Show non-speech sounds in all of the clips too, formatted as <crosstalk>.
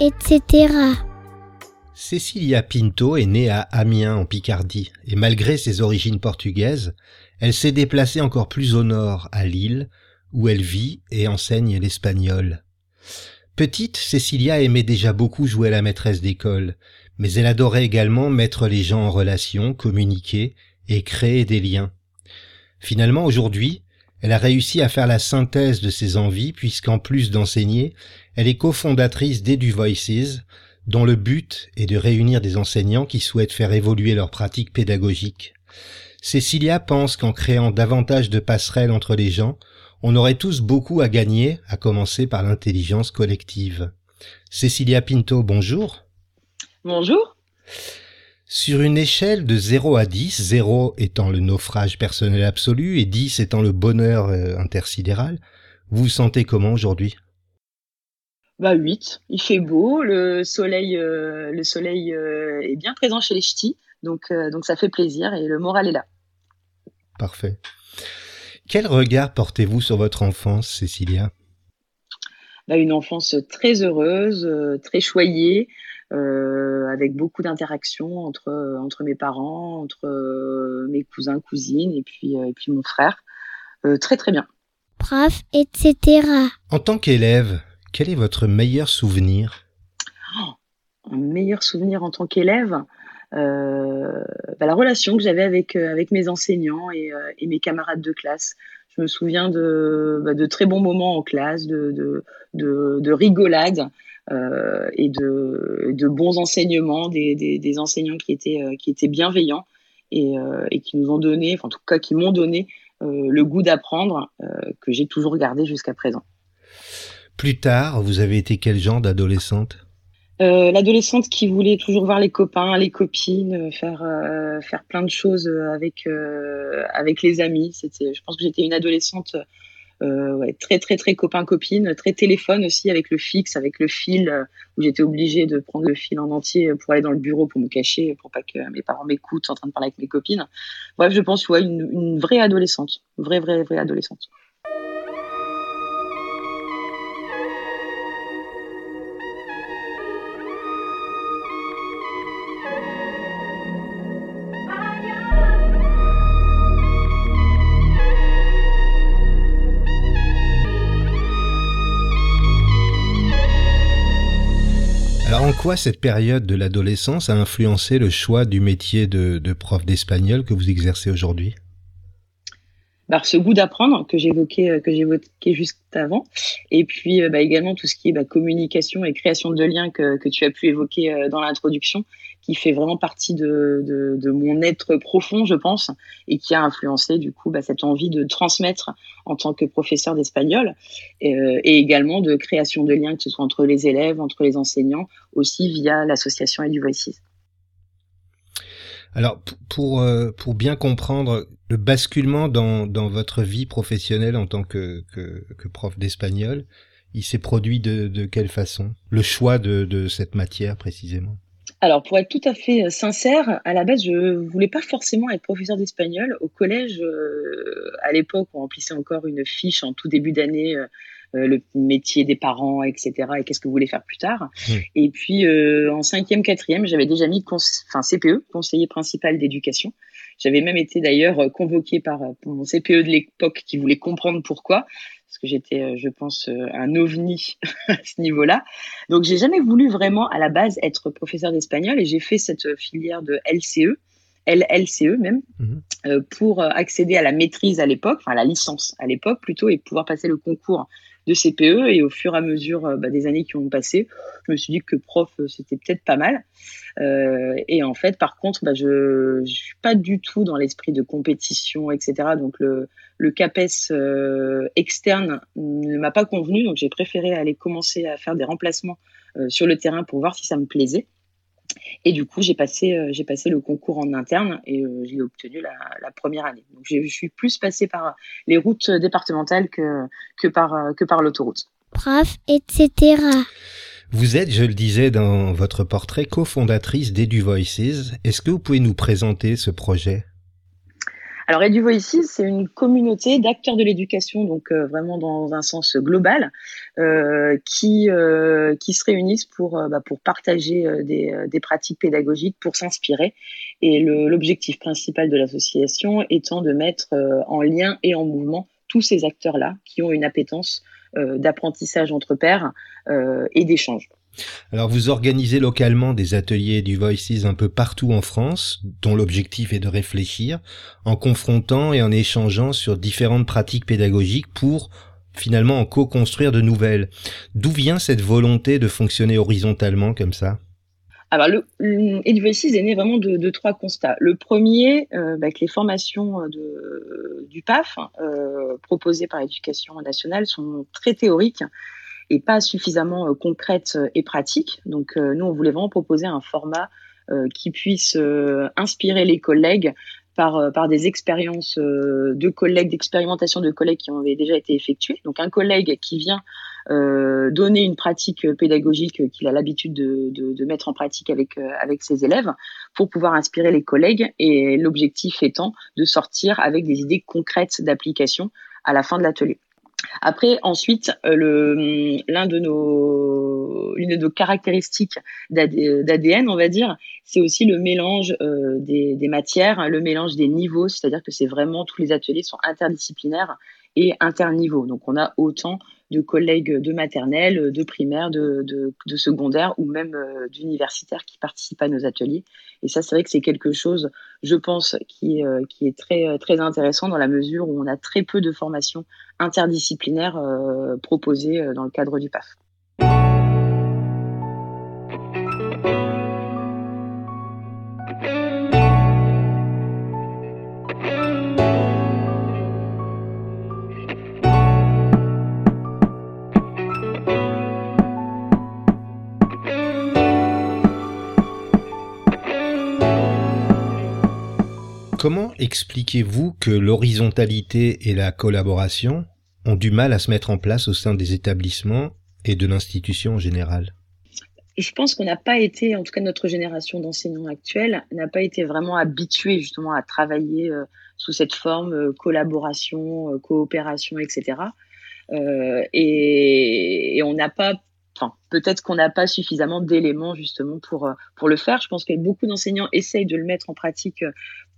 Etc. Cecilia Pinto est née à Amiens en Picardie et malgré ses origines portugaises, elle s'est déplacée encore plus au nord, à Lille, où elle vit et enseigne l'espagnol. Petite, Cecilia aimait déjà beaucoup jouer à la maîtresse d'école, mais elle adorait également mettre les gens en relation, communiquer et créer des liens. Finalement, aujourd'hui, elle a réussi à faire la synthèse de ses envies puisqu'en plus d'enseigner, elle est cofondatrice d'Edu Voices, dont le but est de réunir des enseignants qui souhaitent faire évoluer leurs pratiques pédagogiques. Cécilia pense qu'en créant davantage de passerelles entre les gens, on aurait tous beaucoup à gagner, à commencer par l'intelligence collective. Cécilia Pinto, bonjour. Bonjour. Sur une échelle de 0 à 10, 0 étant le naufrage personnel absolu et 10 étant le bonheur euh, intersidéral, vous vous sentez comment aujourd'hui? Bah 8. Il fait beau, le soleil, euh, le soleil euh, est bien présent chez les ch'tis, donc, donc ça fait plaisir et le moral est là. Parfait. Quel regard portez-vous sur votre enfance, Cécilia? Bah, Une enfance très heureuse, euh, très choyée, euh, avec beaucoup d'interactions entre, entre mes parents, entre euh, mes cousins, cousines et puis, et puis mon frère. très très bien. Prof, etc. En tant qu'élève, quel est votre meilleur souvenir? Oh, Un meilleur souvenir en tant qu'élève euh, bah, la relation que j'avais avec, euh, avec mes enseignants et, euh, et, mes camarades de classe. Je me souviens de, bah, très bons moments en classe, de, de, de, de rigolades et de, bons enseignements, des, enseignants qui étaient, bienveillants et, qui nous ont donné, en tout cas qui m'ont donné le goût d'apprendre que j'ai toujours gardé jusqu'à présent. Plus tard, vous avez été quel genre d'adolescente? Euh, l'adolescente qui voulait toujours voir les copains, les copines, euh, faire euh, faire plein de choses avec avec les amis. C'était, je pense que j'étais une adolescente très très très copain copine, très téléphone aussi avec le fixe, avec le fil où j'étais obligée de prendre le fil en entier pour aller dans le bureau pour me cacher, pour pas que mes parents m'écoutent en train de parler avec mes copines. Bref, je pense ouais une vraie adolescente, vraie vraie vraie adolescente. Quoi cette période de l'adolescence a influencé le choix du métier de, prof d'espagnol que vous exercez aujourd'hui? Bah, ce goût d'apprendre que j'évoquais euh, que juste avant. Et puis euh, bah, également tout ce qui est bah, communication et création de liens que, que tu as pu évoquer euh, dans l'introduction qui fait vraiment partie de, de, mon être profond, je pense, et qui a influencé du coup bah, cette envie de transmettre en tant que professeur d'espagnol, et, euh, et, également de création de liens, que ce soit entre les élèves, entre les enseignants, aussi via l'association Edu Voices. Alors, pour, euh, pour bien comprendre le basculement dans, dans votre vie professionnelle en tant que, que, que prof d'espagnol, il s'est produit de, de quelle façon? Le choix de, de cette matière précisément? Alors, pour être tout à fait euh, sincère, à la base, je voulais pas forcément être professeur d'espagnol. Au collège, euh, à l'époque, on remplissait encore une fiche en tout début d'année, euh, le métier des parents, etc. Et qu'est-ce que vous voulez faire plus tard. Mmh. Et puis, en cinquième, quatrième, j'avais déjà mis enfin CPE, conseiller principal d'éducation. J'avais même été d'ailleurs convoquée par, mon CPE de l'époque qui voulait comprendre pourquoi, que j'étais, je pense, un ovni <laughs> à ce niveau-là. Donc, j'ai jamais voulu vraiment à la base être professeur d'espagnol et j'ai fait cette filière de LCE LLCE même, mhm. euh, pour accéder à la maîtrise à l'époque, enfin la licence à l'époque plutôt, et pouvoir passer le concours de CPE. Et au fur et à mesure euh, bah, des années qui ont passé, je me suis dit que prof, euh, c'était peut-être pas mal. et en fait, par contre, bah, je ne suis pas du tout dans l'esprit de compétition, etc. Donc le, le CAPES externe ne m'a pas convenu, donc j'ai préféré aller commencer à faire des remplacements sur le terrain pour voir si ça me plaisait. Et du coup, j'ai passé, euh, j'ai passé le concours en interne et euh, je l'ai obtenu la, la, première année. Donc, je suis plus passée par les routes départementales que, que par, euh, que par l'autoroute. Prof, etc. Vous êtes, je le disais dans votre portrait, cofondatrice d'Edu Voices. Est-ce que vous pouvez nous présenter ce projet? Alors Edu Voices, c'est une communauté d'acteurs de l'éducation, donc euh, vraiment dans un sens global, euh, qui euh, qui se réunissent pour bah, partager des, des pratiques pédagogiques, pour s'inspirer. Et l'objectif principal de l'association étant de mettre en lien et en mouvement tous ces acteurs-là qui ont une appétence d'apprentissage entre pairs et d'échange. Alors vous organisez localement des ateliers du Voices un peu partout en France, dont l'objectif est de réfléchir en confrontant et en échangeant sur différentes pratiques pédagogiques pour finalement en co-construire de nouvelles. D'où vient cette volonté de fonctionner horizontalement comme ça? Alors, le, Voices est né vraiment de, trois constats. Le premier, euh, bah, que les formations de, du PAF euh, proposées par l'Éducation nationale sont très théoriques et pas suffisamment euh, concrète euh, et pratique. Donc euh, nous, on voulait vraiment proposer un format qui puisse inspirer les collègues par, par des expériences de collègues, d'expérimentation de collègues qui ont déjà été effectuées. Donc un collègue qui vient donner une pratique pédagogique qu'il a l'habitude de, de, de, mettre en pratique avec, avec ses élèves pour pouvoir inspirer les collègues et l'objectif étant de sortir avec des idées concrètes d'application à la fin de l'atelier. Après, ensuite, euh, l'un de nos, l'une de nos caractéristiques d'ADN, on va dire, c'est aussi le mélange euh, des, des, matières, le mélange des niveaux, c'est-à-dire que c'est vraiment tous les ateliers sont interdisciplinaires et interniveaux. Donc, on a autant de collègues de maternelle, de primaire, de, de, secondaire ou même euh, d'universitaires qui participent à nos ateliers. Et ça, c'est vrai que c'est quelque chose, je pense, qui, euh, est très, très intéressant dans la mesure où on a très peu de formations interdisciplinaires euh, proposées dans le cadre du PAF. Comment expliquez-vous que l'horizontalité et la collaboration ont du mal à se mettre en place au sein des établissements et de l'institution en général? Je pense qu'on n'a pas été, en tout cas notre génération d'enseignants actuels, n'a pas été vraiment habitué justement à travailler euh, sous cette forme euh, collaboration, euh, coopération, etc. et, on n'a pas peut-être qu'on n'a pas suffisamment d'éléments justement pour euh, pour le faire. Je pense que beaucoup d'enseignants essayent de le mettre en pratique euh,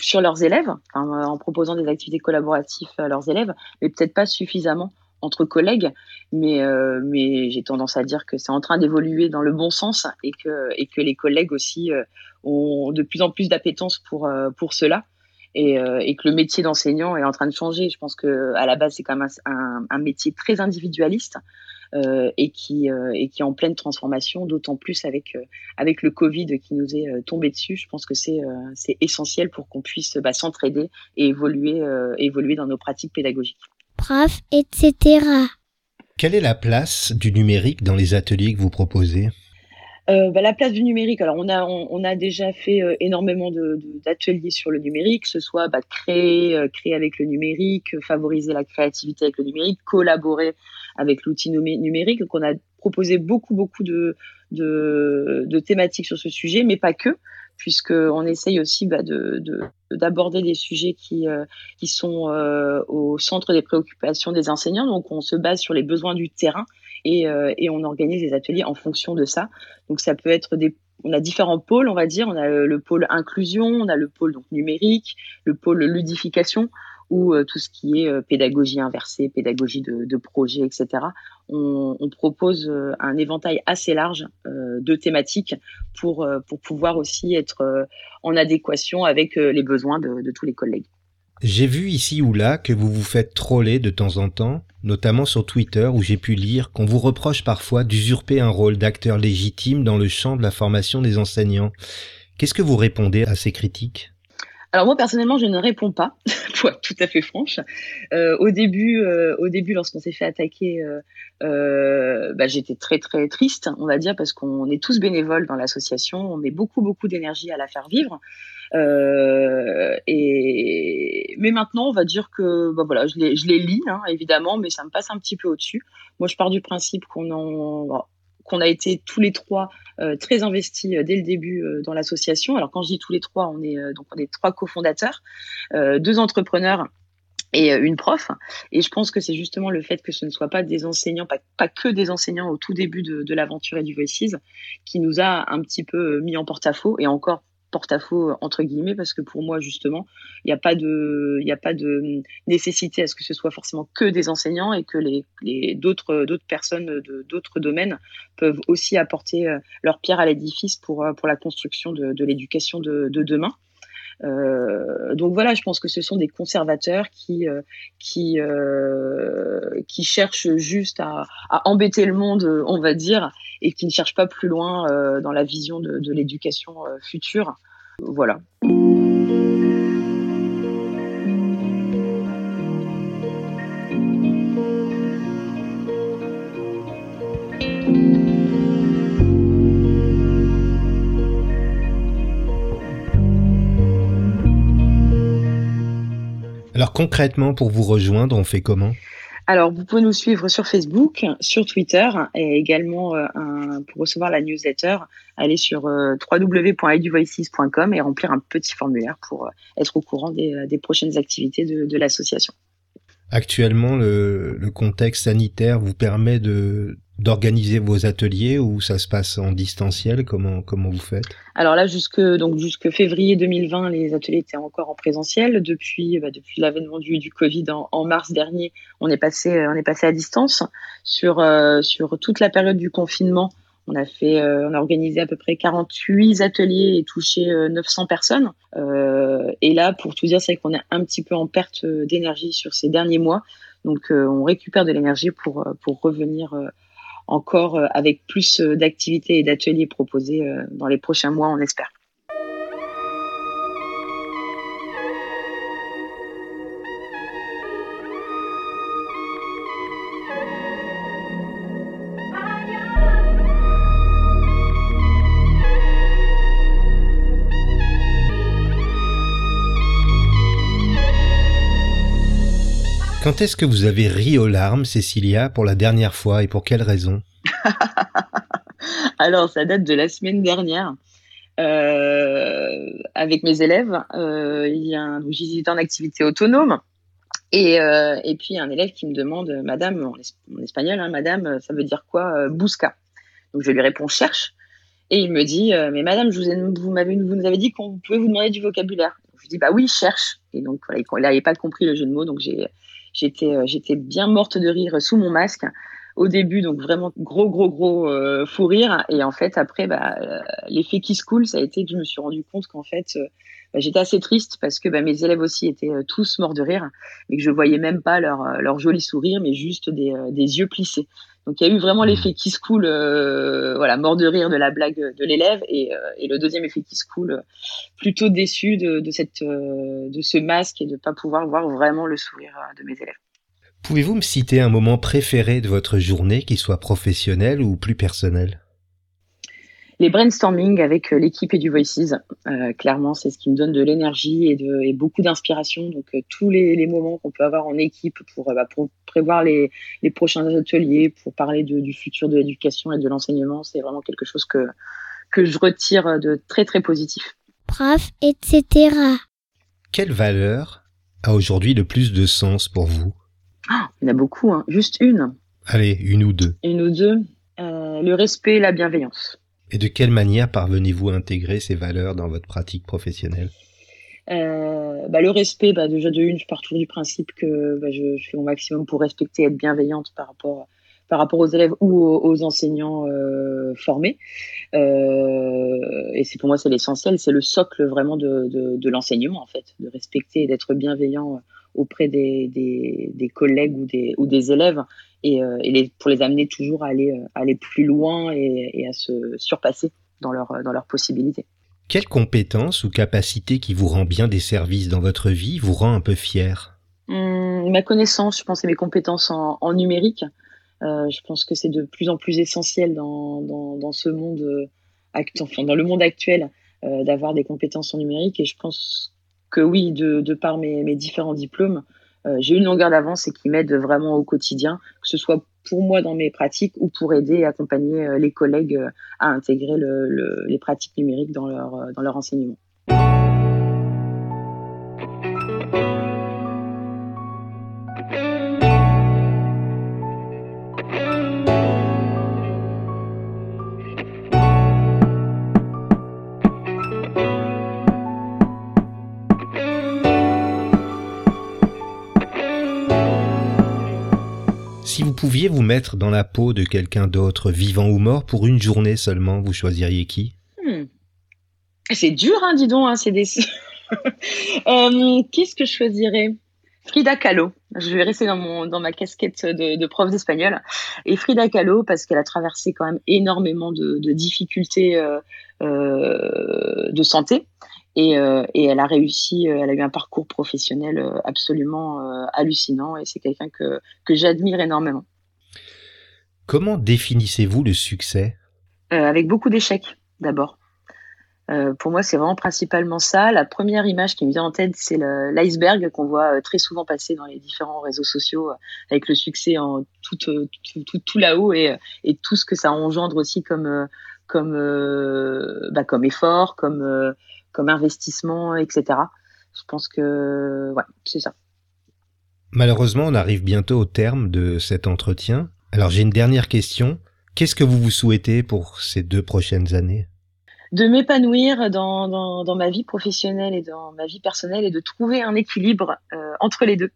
sur leurs élèves, en proposant des activités collaboratives à leurs élèves, mais peut-être pas suffisamment entre collègues. Mais euh, mais j'ai tendance à dire que c'est en train d'évoluer dans le bon sens et que et que les collègues aussi ont de plus en plus d'appétence pour pour cela. Et, que le métier d'enseignant est en train de changer. Je pense que à la base c'est quand même un, métier très individualiste euh, et qui euh, et qui est en pleine transformation, d'autant plus avec euh, avec le Covid qui nous est tombé dessus. Je pense que c'est c'est essentiel pour qu'on puisse bah, s'entraider et évoluer évoluer dans nos pratiques pédagogiques. Prof, etc. Quelle est la place du numérique dans les ateliers que vous proposez? Euh, bah, la place du numérique. Alors, on a, on, a déjà fait euh, énormément d'ateliers de, sur le numérique, que ce soit bah, créer, euh, créer avec le numérique, favoriser la créativité avec le numérique, collaborer avec l'outil numérique. Donc, on a proposé beaucoup, beaucoup de, thématiques sur ce sujet, mais pas que, puisqu'on essaye aussi bah, d'aborder de, des sujets qui, qui sont au centre des préoccupations des enseignants. Donc, on se base sur les besoins du terrain et, euh, et on organise des ateliers en fonction de ça. Donc ça peut être des on a différents pôles, on va dire. On a le pôle inclusion, on a le pôle donc numérique, le pôle ludification, ou tout ce qui est pédagogie inversée, pédagogie de, de projet, etc. On, propose un éventail assez large de thématiques pour pour pouvoir aussi être en adéquation avec les besoins de tous les collègues. J'ai vu ici ou là que vous vous faites troller de temps en temps, notamment sur Twitter où j'ai pu lire qu'on vous reproche parfois d'usurper un rôle d'acteur légitime dans le champ de la formation des enseignants. Qu'est-ce que vous répondez à ces critiques? Alors moi personnellement, je ne réponds pas, <laughs> pour être tout à fait franche. Euh, au début, euh, au début, lorsqu'on s'est fait attaquer, euh, bah, j'étais très très triste, on va dire, parce qu'on est tous bénévoles dans l'association, on met beaucoup beaucoup d'énergie à la faire vivre. et mais maintenant, on va dire que bah voilà, je les je les lis hein, évidemment, mais ça me passe un petit peu au-dessus. Moi, je pars du principe qu'on en qu'on a été tous les trois euh, très investis euh, dès le début euh, dans l'association. Alors quand je dis tous les trois, on est donc trois cofondateurs, deux entrepreneurs et une prof. Et je pense que c'est justement le fait que ce ne soit pas des enseignants, pas, pas que des enseignants au tout début de, de l'aventure et du Voices, qui nous a un petit peu mis en porte-à-faux. Et encore porte-à-faux entre guillemets parce que pour moi justement il n'y a pas de il a pas de nécessité à ce que ce soit forcément que des enseignants et que les, d'autres d'autres personnes de d'autres domaines peuvent aussi apporter euh, leur pierre à l'édifice pour euh, la construction de, l'éducation de, de demain donc voilà, je pense que ce sont des conservateurs qui euh, qui euh, qui cherchent juste à, à, embêter le monde, on va dire, et qui ne cherchent pas plus loin euh, dans la vision de, de l'éducation future. Voilà. Alors concrètement, pour vous rejoindre, on fait comment? Alors, vous pouvez nous suivre sur Facebook, sur Twitter et également euh, pour recevoir la newsletter, aller sur euh, www.eduvoices.com et remplir un petit formulaire pour euh, être au courant des, prochaines activités de, l'association. Actuellement, le, contexte sanitaire vous permet de, d'organiser vos ateliers ou ça se passe en distanciel? Comment comment vous faites? Alors là, jusque donc jusque février 2020, les ateliers étaient encore en présentiel. Depuis bah, depuis l'avènement du, du Covid en, mars dernier, on est passé on est passé à distance sur euh, sur toute la période du confinement. On a fait, euh, on a organisé à peu près 48 ateliers et touché 900 euh, personnes. et là, pour tout dire, c'est qu'on est un petit peu en perte d'énergie sur ces derniers mois. Donc, on récupère de l'énergie pour pour revenir encore euh, avec plus euh, d'activités et d'ateliers proposés euh, dans les prochains mois, on espère. Quand est-ce que vous avez ri aux larmes, Cécilia, pour la dernière fois et pour quelle raison <laughs> Alors, ça date de la semaine dernière. Euh, avec mes élèves, euh, il y a un, en activité autonome. Et, euh, et puis un élève qui me demande, Madame, en, espagnol, hein, Madame, ça veut dire quoi, busca? Donc je lui réponds cherche, et il me dit, mais Madame, vous, vous nous avez dit qu'on pouvait vous demander du vocabulaire. je lui dis, bah oui, cherche. Et donc voilà, il n'avait pas compris le jeu de mots, donc j'ai J'étais euh, j'étais bien morte de rire sous mon masque au début, donc vraiment gros, gros, gros euh, fou rire. Et en fait, après, bah, euh, l'effet qui se coule, ça a été que je me suis rendu compte qu'en fait, bah, j'étais assez triste parce que bah, mes élèves aussi étaient tous morts de rire, mais que je voyais même pas leur, leur joli sourire, mais juste des, des yeux plissés. Donc il y a eu vraiment l'effet mmh. qui se coule, euh, voilà, mort de rire de la blague de l'élève, et, euh, et, le deuxième effet qui se coule, plutôt déçu de, de, cette, euh, de ce masque et de ne pas pouvoir voir vraiment le sourire de mes élèves. Pouvez-vous me citer un moment préféré de votre journée, qui soit professionnel ou plus personnel? Les brainstorming avec euh, l'équipe et du Voices, euh, clairement, c'est ce qui me donne de l'énergie et, de, et beaucoup d'inspiration. Donc, euh, tous les, les, moments qu'on peut avoir en équipe pour, bah, pour prévoir les, les, prochains ateliers, pour parler de, du futur de l'éducation et de l'enseignement, c'est vraiment quelque chose que, que je retire de très, très positif. Prof, etc. Quelle valeur a aujourd'hui le plus de sens pour vous? Oh, Il y en a beaucoup, hein. juste une. Allez, une ou deux. Une ou deux. Euh, le respect et la bienveillance. Et de quelle manière parvenez-vous à intégrer ces valeurs dans votre pratique professionnelle? Euh, bah, le respect, bah, déjà de une, je pars toujours du principe que bah, je, fais mon maximum pour respecter, être bienveillante par rapport par rapport aux élèves ou aux, enseignants euh, formés. Euh, et c'est pour moi c'est l'essentiel, c'est le socle vraiment de l'enseignement en fait, de respecter et d'être bienveillant auprès des, des, des, collègues ou des, ou des élèves et, euh, et les, pour les amener toujours à aller, aller plus loin et, et à se surpasser dans, leur, dans leurs possibilités. Quelle compétence ou capacité qui vous rend bien des services dans votre vie vous rend un peu fier? Hum, Ma connaissance, je pense, et mes compétences en, en numérique. Euh, je pense que c'est de plus en plus essentiel dans, dans, dans ce monde, euh, enfin, dans le monde actuel, euh, d'avoir des compétences en numérique. Et je pense que oui, de, de par mes, mes différents diplômes, euh, j'ai une longueur d'avance et qui m'aide vraiment au quotidien, que ce soit pour moi dans mes pratiques ou pour aider et accompagner euh, les collègues à intégrer le, les pratiques numériques dans leur, dans leur enseignement. Pouviez vous mettre dans la peau de quelqu'un d'autre, vivant ou mort, pour une journée seulement, vous choisiriez qui? Hmm. C'est dur, hein, dis donc, hein, c'est des... <laughs> euh, Qu'est-ce que je choisirais? Frida Kahlo. Je vais rester dans, mon, dans ma casquette de, prof d'espagnol. Et Frida Kahlo, parce qu'elle a traversé quand même énormément de, difficultés euh, euh, de santé. Et, et, elle a réussi, elle a eu un parcours professionnel absolument hallucinant et c'est quelqu'un que, que j'admire énormément. Comment définissez-vous le succès? Avec beaucoup d'échecs d'abord. pour moi, c'est vraiment principalement ça. La première image qui me vient en tête, c'est l'iceberg qu'on voit très souvent passer dans les différents réseaux sociaux, avec le succès en tout, tout, tout, tout là-haut et, et, tout ce que ça engendre aussi comme, comme, bah, comme effort, comme comme investissement, etc. Je pense que ouais, c'est ça. Malheureusement, on arrive bientôt au terme de cet entretien. Alors j'ai une dernière question. Qu'est-ce que vous vous souhaitez pour ces deux prochaines années? De m'épanouir dans, dans, ma vie professionnelle et dans ma vie personnelle et de trouver un équilibre euh, entre les deux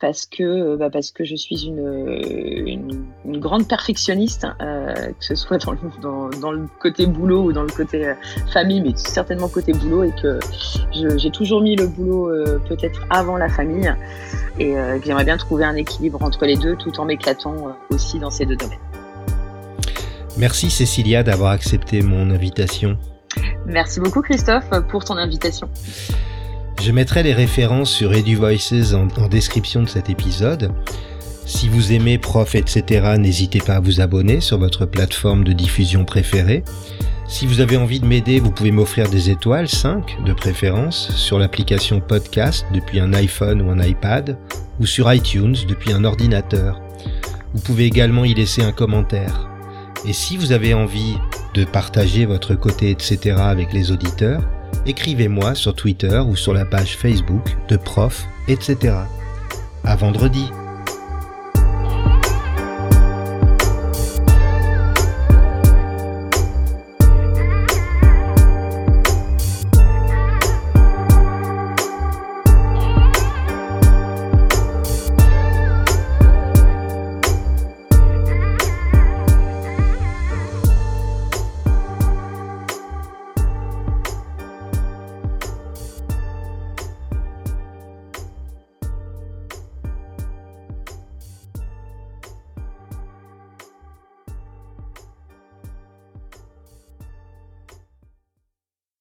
parce que euh, bah parce que je suis une, une, une grande perfectionniste, euh, que ce soit <laughs> dans le, dans, dans le, côté boulot ou dans le côté euh, famille, mais certainement côté boulot, et que j'ai toujours mis le boulot euh, peut-être avant la famille, et euh, j'aimerais bien trouver un équilibre entre les deux, tout en m'éclatant euh, aussi dans ces deux domaines. Merci Cécilia d'avoir accepté mon invitation. Merci beaucoup Christophe pour ton invitation. Je mettrai les références sur EduVoices en, en description de cet épisode. Si vous aimez Prof, etc., n'hésitez pas à vous abonner sur votre plateforme de diffusion préférée. Si vous avez envie de m'aider, vous pouvez m'offrir des étoiles, 5 de préférence, sur l'application podcast depuis un iPhone ou un iPad, ou sur iTunes depuis un ordinateur. Vous pouvez également y laisser un commentaire. Et si vous avez envie de partager votre côté, etc., avec les auditeurs, écrivez-moi sur Twitter ou sur la page Facebook de Prof, etc. À vendredi.